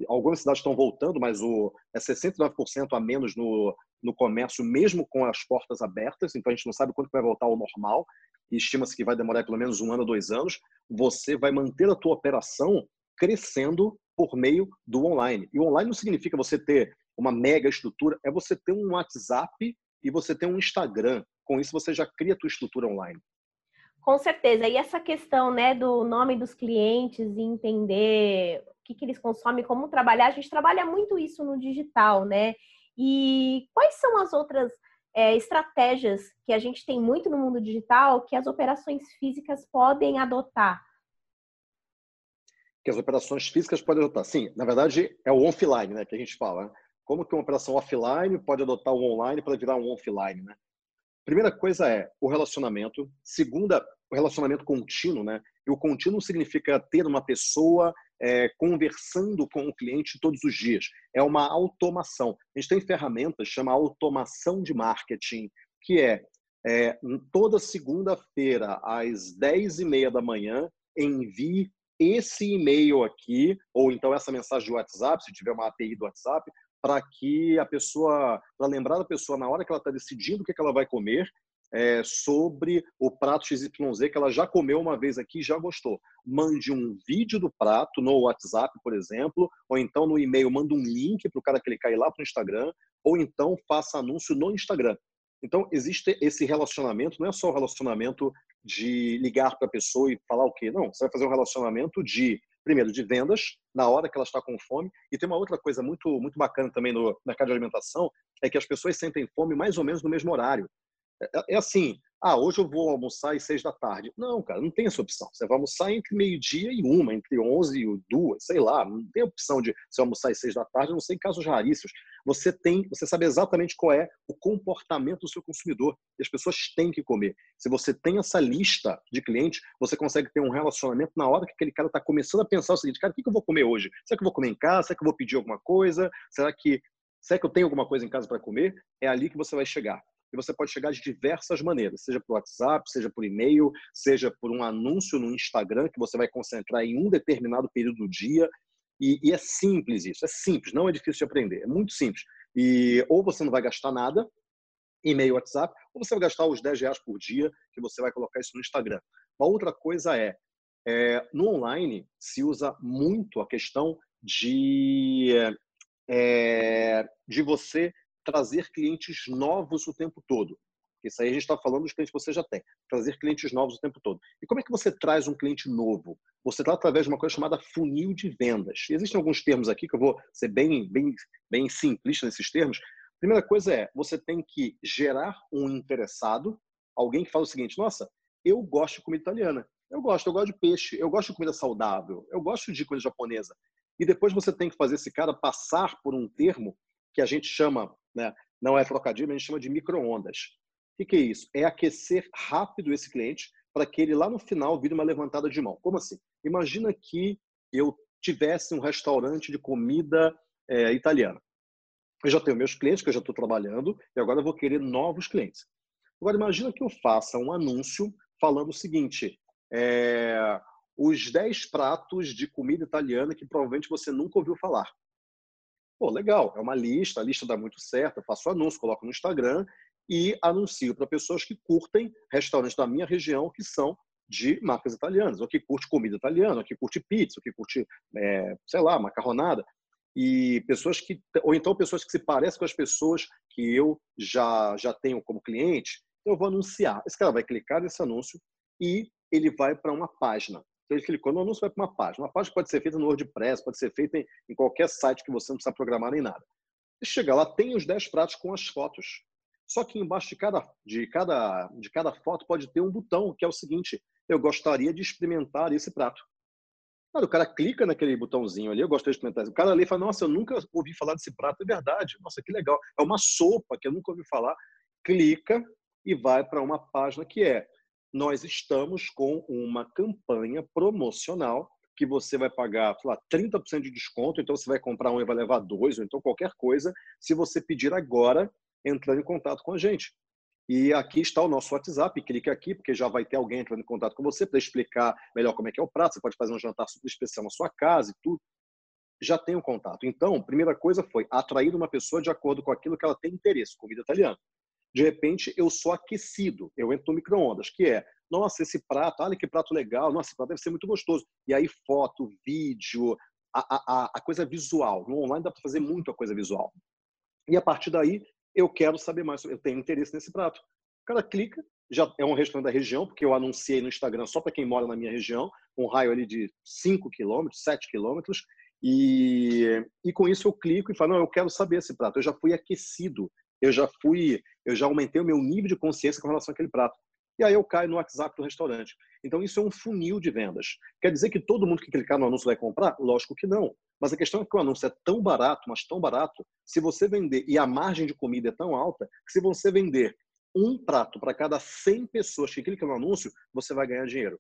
algumas cidades estão voltando, mas o, é 69% a menos no, no comércio, mesmo com as portas abertas, então a gente não sabe quando que vai voltar ao normal, e estima-se que vai demorar pelo menos um ano, dois anos, você vai manter a tua operação crescendo por meio do online. E o online não significa você ter uma mega estrutura, é você ter um WhatsApp e você ter um Instagram. Com isso você já cria a tua estrutura online. Com certeza. E essa questão, né, do nome dos clientes e entender o que, que eles consomem, como trabalhar, a gente trabalha muito isso no digital, né? E quais são as outras é, estratégias que a gente tem muito no mundo digital que as operações físicas podem adotar? Que as operações físicas podem adotar. Sim, na verdade é o offline, né, que a gente fala. Né? Como que uma operação offline pode adotar o online para virar um offline, né? Primeira coisa é o relacionamento. Segunda, o relacionamento contínuo, né? E o contínuo significa ter uma pessoa é, conversando com o cliente todos os dias. É uma automação. A gente tem ferramentas chama automação de marketing, que é, é toda segunda-feira às 10 e meia da manhã envie esse e-mail aqui, ou então essa mensagem do WhatsApp, se tiver uma API do WhatsApp, para que a pessoa, para lembrar a pessoa na hora que ela está decidindo o que, que ela vai comer, é, sobre o prato XYZ que ela já comeu uma vez aqui e já gostou. Mande um vídeo do prato no WhatsApp, por exemplo, ou então no e-mail manda um link para o cara clicar e ir lá para o Instagram, ou então faça anúncio no Instagram. Então, existe esse relacionamento, não é só o relacionamento de ligar para a pessoa e falar o quê? Não, você vai fazer um relacionamento de primeiro, de vendas, na hora que ela está com fome. E tem uma outra coisa muito, muito bacana também no mercado de alimentação, é que as pessoas sentem fome mais ou menos no mesmo horário. É, é assim, ah, hoje eu vou almoçar às seis da tarde. Não, cara, não tem essa opção. Você vai almoçar entre meio-dia e uma, entre onze e duas, sei lá. Não tem opção de você almoçar às seis da tarde, não sei em casos raríssimos. Você tem, você sabe exatamente qual é o comportamento do seu consumidor. E as pessoas têm que comer. Se você tem essa lista de clientes, você consegue ter um relacionamento na hora que aquele cara está começando a pensar o seguinte, cara, o que eu vou comer hoje? Será que eu vou comer em casa? Será que eu vou pedir alguma coisa? Será que Será que eu tenho alguma coisa em casa para comer? É ali que você vai chegar e você pode chegar de diversas maneiras, seja por WhatsApp, seja por e-mail, seja por um anúncio no Instagram que você vai concentrar em um determinado período do dia. E, e é simples isso, é simples, não é difícil de aprender, é muito simples. E ou você não vai gastar nada, e-mail, WhatsApp, ou você vai gastar os 10 reais por dia que você vai colocar isso no Instagram. Uma outra coisa é, é no online se usa muito a questão de, é, de você trazer clientes novos o tempo todo. Isso aí a gente está falando dos clientes que você já tem. Trazer clientes novos o tempo todo. E como é que você traz um cliente novo? Você traz através de uma coisa chamada funil de vendas. E existem alguns termos aqui que eu vou ser bem, bem, bem simplista nesses termos. Primeira coisa é, você tem que gerar um interessado, alguém que fala o seguinte, nossa, eu gosto de comida italiana. Eu gosto, eu gosto de peixe, eu gosto de comida saudável, eu gosto de comida japonesa. E depois você tem que fazer esse cara passar por um termo que a gente chama né? não é trocadilho, a gente chama de microondas. O que é isso? É aquecer rápido esse cliente para que ele lá no final vire uma levantada de mão. Como assim? Imagina que eu tivesse um restaurante de comida é, italiana. Eu já tenho meus clientes que eu já estou trabalhando e agora eu vou querer novos clientes. Agora imagina que eu faça um anúncio falando o seguinte: é, os 10 pratos de comida italiana que provavelmente você nunca ouviu falar. Pô, legal, é uma lista, a lista dá muito certo, eu faço anúncio, coloco no Instagram e anuncio para pessoas que curtem restaurantes da minha região que são de marcas italianas, ou que curte comida italiana, ou que curte pizza, ou que curte, é, sei lá, macarronada. E pessoas que, ou então pessoas que se parecem com as pessoas que eu já, já tenho como cliente, eu vou anunciar. Esse cara vai clicar nesse anúncio e ele vai para uma página. Então ele clicou no anúncio, vai para uma página. Uma página pode ser feita no WordPress, pode ser feita em, em qualquer site que você não precisa programar nem nada. E chega lá, tem os 10 pratos com as fotos. Só que embaixo de cada, de, cada, de cada foto pode ter um botão que é o seguinte: eu gostaria de experimentar esse prato. O cara clica naquele botãozinho ali, eu gostaria de experimentar. O cara ali fala: Nossa, eu nunca ouvi falar desse prato, é verdade. Nossa, que legal. É uma sopa que eu nunca ouvi falar. Clica e vai para uma página que é nós estamos com uma campanha promocional que você vai pagar, lá, 30% de desconto, então você vai comprar um e vai levar dois, ou então qualquer coisa, se você pedir agora, entrando em contato com a gente. E aqui está o nosso WhatsApp, clique aqui, porque já vai ter alguém entrando em contato com você para explicar melhor como é que é o prato. Você pode fazer um jantar super especial na sua casa e tudo. Já tem o um contato. Então, primeira coisa foi atrair uma pessoa de acordo com aquilo que ela tem interesse, comida italiana. De repente, eu sou aquecido, eu entro no micro-ondas, que é, nossa, esse prato, olha que prato legal, nossa, esse prato deve ser muito gostoso. E aí, foto, vídeo, a, a, a coisa visual. No online dá para fazer muita coisa visual. E a partir daí, eu quero saber mais, eu tenho interesse nesse prato. O cara clica, já é um restaurante da região, porque eu anunciei no Instagram só para quem mora na minha região, um raio ali de 5 quilômetros, 7 quilômetros, e, e com isso eu clico e falo, não, eu quero saber esse prato. Eu já fui aquecido, eu já fui, eu já aumentei o meu nível de consciência com relação àquele prato. E aí eu caio no WhatsApp do restaurante. Então isso é um funil de vendas. Quer dizer que todo mundo que clicar no anúncio vai comprar? Lógico que não. Mas a questão é que o anúncio é tão barato, mas tão barato, se você vender, e a margem de comida é tão alta, que se você vender um prato para cada 100 pessoas que clicam no anúncio, você vai ganhar dinheiro.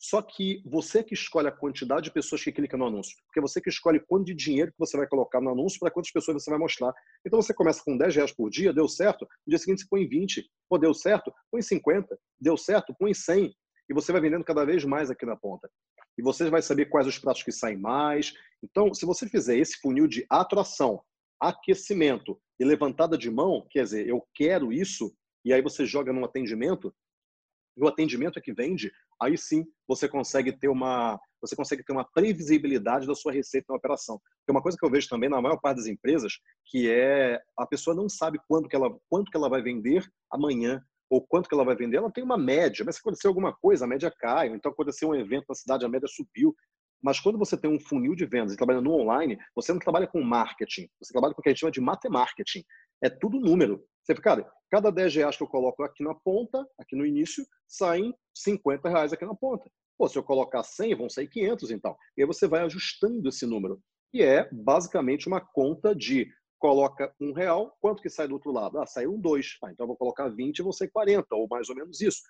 Só que você que escolhe a quantidade de pessoas que clicam no anúncio, porque você que escolhe quanto de dinheiro que você vai colocar no anúncio para quantas pessoas você vai mostrar. Então você começa com 10 reais por dia, deu certo, no dia seguinte você põe 20, pô, deu certo, põe 50, deu certo, põe 100, e você vai vendendo cada vez mais aqui na ponta. E você vai saber quais os pratos que saem mais. Então, se você fizer esse funil de atração, aquecimento e levantada de mão, quer dizer, eu quero isso, e aí você joga num atendimento, e o atendimento é que vende, aí sim você consegue ter uma você consegue ter uma previsibilidade da sua receita na operação. Porque uma coisa que eu vejo também na maior parte das empresas, que é a pessoa não sabe quanto que ela quanto que ela vai vender amanhã ou quanto que ela vai vender, ela tem uma média, mas se acontecer alguma coisa, a média cai, ou então aconteceu um evento na cidade, a média subiu. Mas quando você tem um funil de vendas e trabalha no online, você não trabalha com marketing, você trabalha com o que a gente chama de matemarketing. É tudo número. Você fica, cara, cada 10 reais que eu coloco aqui na ponta, aqui no início, saem 50 reais aqui na ponta. Pô, se eu colocar 100, vão sair 500 então. E aí você vai ajustando esse número. E é basicamente uma conta de coloca um real, quanto que sai do outro lado? Ah, saiu um dois. Ah, então eu vou colocar 20 e vou sair 40, ou mais ou menos isso.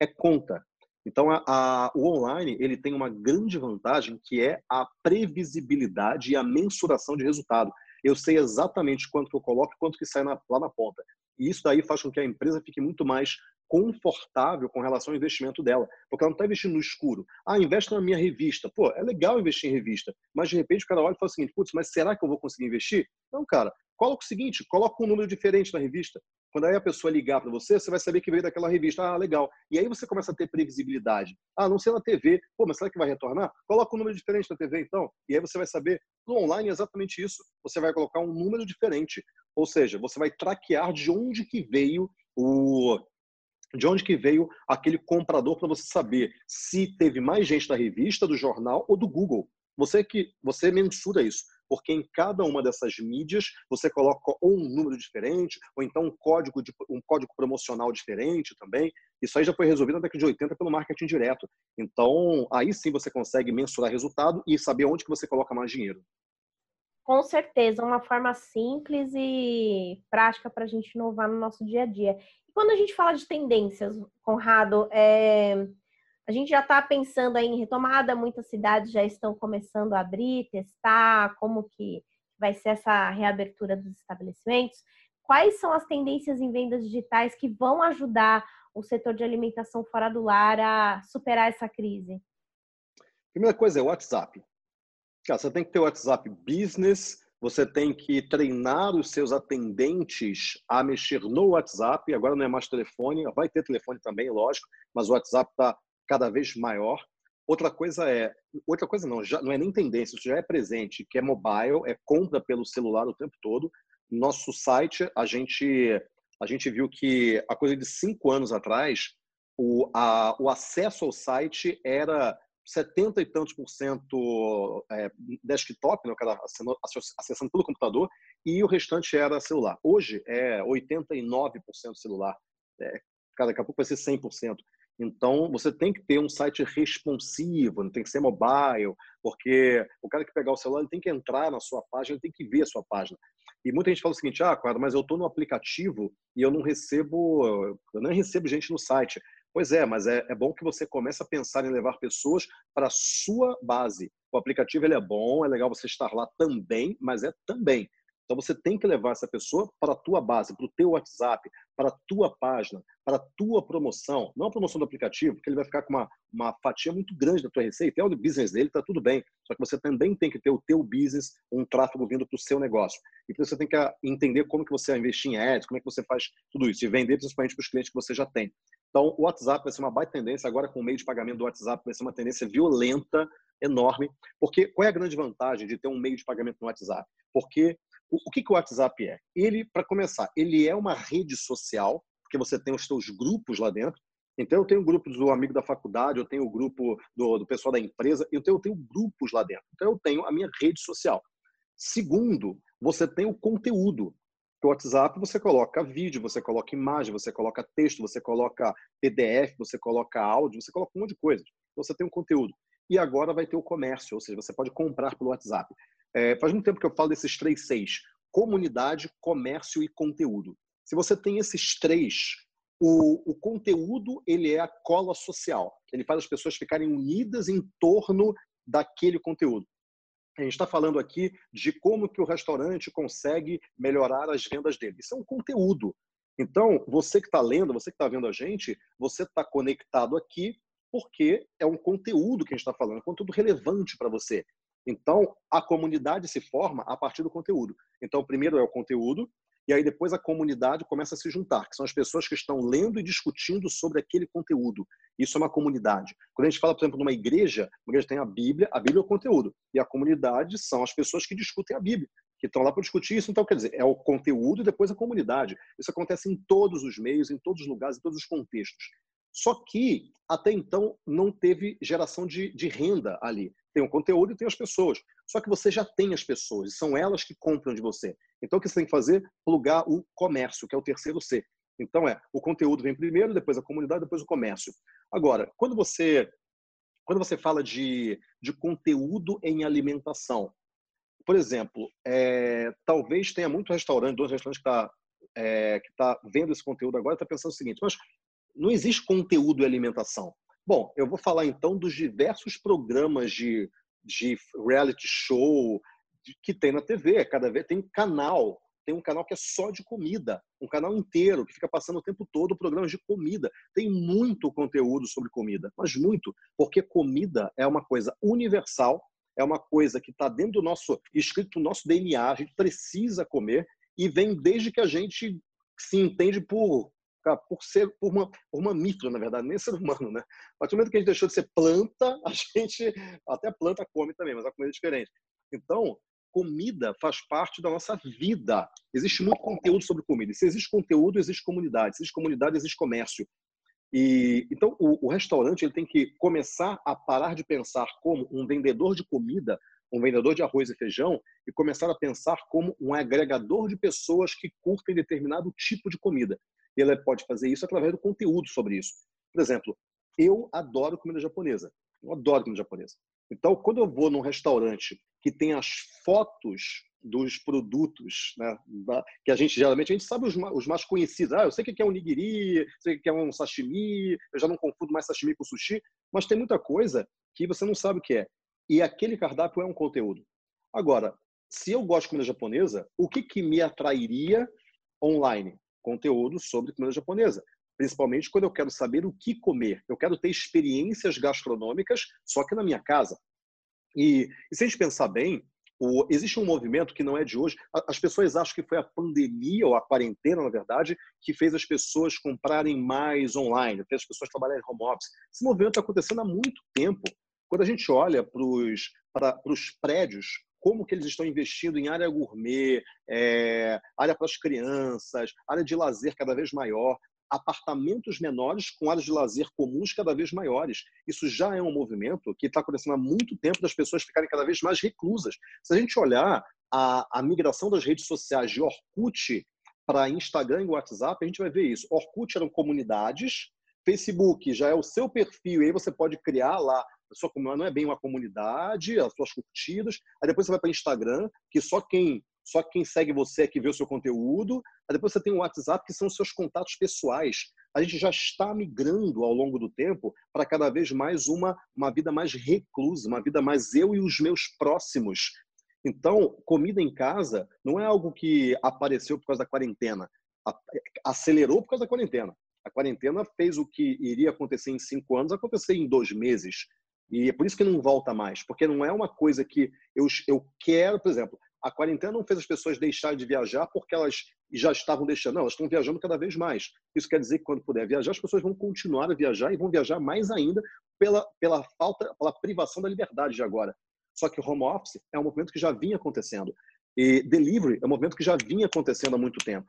É conta. Então, a, a, o online ele tem uma grande vantagem que é a previsibilidade e a mensuração de resultado. Eu sei exatamente quanto que eu coloco e quanto que sai na, lá na ponta. E isso daí faz com que a empresa fique muito mais confortável com relação ao investimento dela, porque ela não está investindo no escuro. Ah, investe na minha revista. Pô, é legal investir em revista, mas de repente o cara olha e fala o seguinte: putz, mas será que eu vou conseguir investir? Não, cara, coloca o seguinte: coloca um número diferente na revista. Quando aí a pessoa ligar para você, você vai saber que veio daquela revista. Ah, legal. E aí você começa a ter previsibilidade. Ah, não sei na TV. Pô, mas será que vai retornar? Coloca um número diferente na TV, então. E aí você vai saber. No online é exatamente isso. Você vai colocar um número diferente. Ou seja, você vai traquear de onde que veio o, de onde que veio aquele comprador para você saber se teve mais gente da revista, do jornal ou do Google. Você que você mensura isso, porque em cada uma dessas mídias você coloca ou um número diferente, ou então um código de, um código promocional diferente também. Isso aí já foi resolvido na década de 80 pelo marketing direto. Então, aí sim você consegue mensurar resultado e saber onde que você coloca mais dinheiro. Com certeza, uma forma simples e prática para a gente inovar no nosso dia a dia. Quando a gente fala de tendências, Conrado, é, a gente já está pensando em retomada, muitas cidades já estão começando a abrir, testar como que vai ser essa reabertura dos estabelecimentos. Quais são as tendências em vendas digitais que vão ajudar o setor de alimentação fora do lar a superar essa crise? Primeira coisa é o WhatsApp. você tem que ter o WhatsApp Business, você tem que treinar os seus atendentes a mexer no WhatsApp. Agora não é mais telefone, vai ter telefone também, lógico, mas o WhatsApp está cada vez maior. Outra coisa é, outra coisa não, já não é nem tendência, isso já é presente, que é mobile, é compra pelo celular o tempo todo. Nosso site, a gente a gente viu que a coisa de cinco anos atrás, o, a, o acesso ao site era 70 e tantos por cento é, desktop, né, o cara acessando, pelo computador, e o restante era celular. Hoje é 89% celular. É, cara, daqui a pouco vai ser 100%. Então, você tem que ter um site responsivo, não tem que ser mobile, porque o cara que pegar o celular ele tem que entrar na sua página, ele tem que ver a sua página. E muita gente fala o seguinte: ah, cara, mas eu estou no aplicativo e eu não recebo, eu não recebo gente no site. Pois é, mas é, é bom que você comece a pensar em levar pessoas para a sua base. O aplicativo ele é bom, é legal você estar lá também, mas é também. Então você tem que levar essa pessoa para a tua base, para o teu WhatsApp, para a tua página, para a tua promoção. Não a promoção do aplicativo, porque ele vai ficar com uma, uma fatia muito grande da tua receita. É o business dele, está tudo bem. Só que você também tem que ter o teu business, um tráfego vindo para o seu negócio. E você tem que entender como que você vai investir em ads, como é que você faz tudo isso. E vender principalmente para os clientes que você já tem. Então, o WhatsApp vai ser uma baita tendência. Agora, com o meio de pagamento do WhatsApp, vai ser uma tendência violenta, enorme. Porque qual é a grande vantagem de ter um meio de pagamento no WhatsApp? Porque o, que, que o WhatsApp é? Ele, para começar, ele é uma rede social, porque você tem os seus grupos lá dentro. Então, eu tenho o grupo do amigo da faculdade, eu tenho o grupo do, do pessoal da empresa, então eu tenho grupos lá dentro. Então, eu tenho a minha rede social. Segundo, você tem o conteúdo. No WhatsApp você coloca vídeo, você coloca imagem, você coloca texto, você coloca PDF, você coloca áudio, você coloca um monte de coisas. Então, você tem um conteúdo. E agora vai ter o comércio, ou seja, você pode comprar pelo WhatsApp. É, faz muito tempo que eu falo desses três seis: comunidade, comércio e conteúdo. Se você tem esses três, o, o conteúdo ele é a cola social. Ele faz as pessoas ficarem unidas em torno daquele conteúdo. A gente está falando aqui de como que o restaurante consegue melhorar as vendas dele. Isso é um conteúdo. Então, você que está lendo, você que está vendo a gente, você está conectado aqui porque é um conteúdo que a gente está falando, é um conteúdo relevante para você. Então, a comunidade se forma a partir do conteúdo. Então, primeiro é o conteúdo, e aí depois a comunidade começa a se juntar, que são as pessoas que estão lendo e discutindo sobre aquele conteúdo. Isso é uma comunidade. Quando a gente fala, por exemplo, numa igreja, uma igreja tem a Bíblia, a Bíblia é o conteúdo, e a comunidade são as pessoas que discutem a Bíblia, que estão lá para discutir isso. Então, quer dizer, é o conteúdo e depois a comunidade. Isso acontece em todos os meios, em todos os lugares, em todos os contextos. Só que, até então, não teve geração de, de renda ali. Tem o conteúdo e tem as pessoas. Só que você já tem as pessoas, são elas que compram de você. Então, o que você tem que fazer? Plugar o comércio, que é o terceiro C. Então, é, o conteúdo vem primeiro, depois a comunidade, depois o comércio. Agora, quando você, quando você fala de, de conteúdo em alimentação, por exemplo, é, talvez tenha muito restaurante, dois restaurantes que está é, que tá vendo esse conteúdo agora, está pensando o seguinte, mas não existe conteúdo em alimentação. Bom, eu vou falar então dos diversos programas de, de reality show que tem na TV. Cada vez tem um canal, tem um canal que é só de comida, um canal inteiro que fica passando o tempo todo programas de comida. Tem muito conteúdo sobre comida, mas muito, porque comida é uma coisa universal, é uma coisa que está dentro do nosso escrito no nosso DNA. A gente precisa comer e vem desde que a gente se entende por por ser por, uma, por mamífero, na verdade, nem ser humano, né? A partir do momento que a gente deixou de ser planta, a gente até planta come também, mas a comida é diferente. Então, comida faz parte da nossa vida. Existe muito conteúdo sobre comida. Se existe conteúdo, existe comunidade. Se existe comunidade, existe comércio. E então o, o restaurante ele tem que começar a parar de pensar como um vendedor de comida um vendedor de arroz e feijão e começar a pensar como um agregador de pessoas que curtem determinado tipo de comida ele pode fazer isso através do conteúdo sobre isso. Por exemplo, eu adoro comida japonesa. Eu adoro comida japonesa. Então, quando eu vou num restaurante que tem as fotos dos produtos, né, da, que a gente geralmente a gente sabe os, os, mais conhecidos. Ah, eu sei que é um nigiri, sei que é um sashimi, eu já não confundo mais sashimi com sushi, mas tem muita coisa que você não sabe o que é. E aquele cardápio é um conteúdo. Agora, se eu gosto de comida japonesa, o que, que me atrairia online? Conteúdo sobre comida japonesa, principalmente quando eu quero saber o que comer. Eu quero ter experiências gastronômicas, só que na minha casa. E, e se a gente pensar bem, o, existe um movimento que não é de hoje. As pessoas acham que foi a pandemia ou a quarentena, na verdade, que fez as pessoas comprarem mais online, fez as pessoas trabalharem home office. Esse movimento está acontecendo há muito tempo. Quando a gente olha para os prédios como que eles estão investindo em área gourmet, é, área para as crianças, área de lazer cada vez maior, apartamentos menores com áreas de lazer comuns cada vez maiores. Isso já é um movimento que está acontecendo há muito tempo das pessoas ficarem cada vez mais reclusas. Se a gente olhar a, a migração das redes sociais de Orkut para Instagram e WhatsApp, a gente vai ver isso. Orkut eram comunidades, Facebook já é o seu perfil, e aí você pode criar lá a sua comunidade não é bem uma comunidade, as suas curtidas. Aí depois você vai para Instagram, que só quem só quem segue você é que vê o seu conteúdo. Aí depois você tem o WhatsApp, que são os seus contatos pessoais. A gente já está migrando ao longo do tempo para cada vez mais uma, uma vida mais reclusa, uma vida mais eu e os meus próximos. Então, comida em casa não é algo que apareceu por causa da quarentena, acelerou por causa da quarentena. A quarentena fez o que iria acontecer em cinco anos acontecer em dois meses. E é por isso que não volta mais, porque não é uma coisa que eu, eu quero, por exemplo, a quarentena não fez as pessoas deixarem de viajar porque elas já estavam deixando, não, elas estão viajando cada vez mais. Isso quer dizer que quando puder viajar, as pessoas vão continuar a viajar e vão viajar mais ainda pela, pela falta, pela privação da liberdade de agora. Só que home office é um movimento que já vinha acontecendo. E delivery é um movimento que já vinha acontecendo há muito tempo.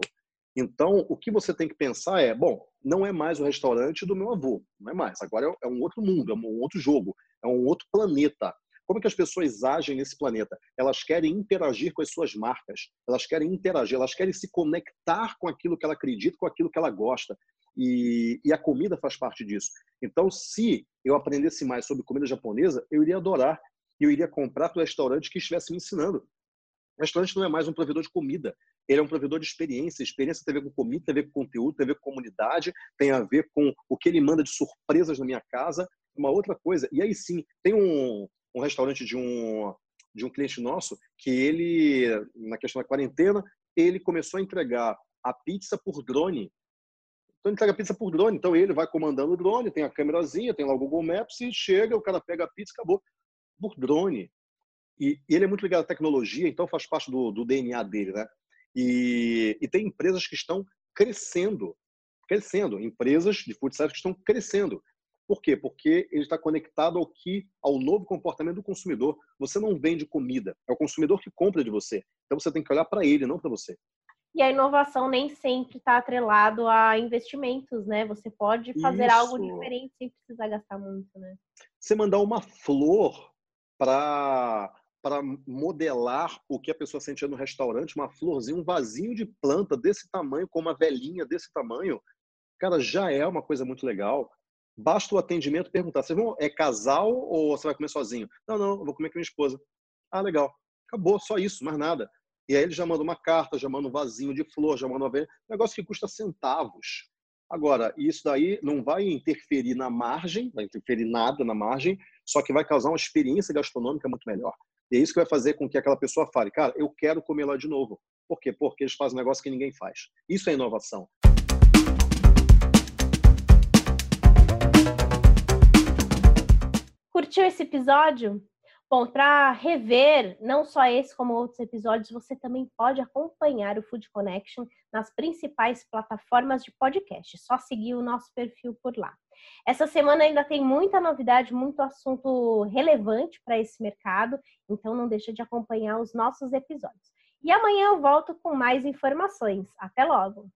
Então, o que você tem que pensar é, bom, não é mais o restaurante do meu avô, não é mais. Agora é um outro mundo, é um outro jogo, é um outro planeta. Como é que as pessoas agem nesse planeta? Elas querem interagir com as suas marcas, elas querem interagir, elas querem se conectar com aquilo que ela acredita, com aquilo que ela gosta. E, e a comida faz parte disso. Então, se eu aprendesse mais sobre comida japonesa, eu iria adorar e eu iria comprar para o restaurante que estivesse me ensinando. O restaurante não é mais um provedor de comida, ele é um provedor de experiência. Experiência tem a ver com comida, tem a ver com conteúdo, tem a ver com comunidade, tem a ver com o que ele manda de surpresas na minha casa, uma outra coisa. E aí sim, tem um, um restaurante de um, de um cliente nosso que ele, na questão da quarentena, ele começou a entregar a pizza por drone. Então ele entrega a pizza por drone. Então ele vai comandando o drone, tem a câmerazinha, tem lá o Google Maps e chega, o cara pega a pizza, acabou. Por drone. E, e ele é muito ligado à tecnologia, então faz parte do, do DNA dele, né? E, e, tem empresas que estão crescendo, crescendo, empresas de food service que estão crescendo. Por quê? Porque ele está conectado ao que, ao novo comportamento do consumidor. Você não vende comida, é o consumidor que compra de você. Então você tem que olhar para ele, não para você. E a inovação nem sempre está atrelado a investimentos, né? Você pode fazer Isso. algo diferente sem precisar gastar muito, né? Você mandar uma flor para para modelar o que a pessoa sentia no restaurante, uma florzinha, um vasinho de planta desse tamanho, com uma velhinha desse tamanho, cara, já é uma coisa muito legal. Basta o atendimento perguntar: vocês vão, é casal ou você vai comer sozinho? Não, não, eu vou comer com minha esposa. Ah, legal. Acabou, só isso, mais nada. E aí ele já manda uma carta, já manda um vasinho de flor, já manda uma. Negócio que custa centavos. Agora, isso daí não vai interferir na margem, vai interferir nada na margem, só que vai causar uma experiência gastronômica muito melhor. E é isso que vai fazer com que aquela pessoa fale, cara, eu quero comer lá de novo. Por quê? Porque eles fazem um negócio que ninguém faz. Isso é inovação. Curtiu esse episódio? Bom, para rever não só esse como outros episódios, você também pode acompanhar o Food Connection nas principais plataformas de podcast. Só seguir o nosso perfil por lá. Essa semana ainda tem muita novidade, muito assunto relevante para esse mercado, então não deixa de acompanhar os nossos episódios. E amanhã eu volto com mais informações. Até logo!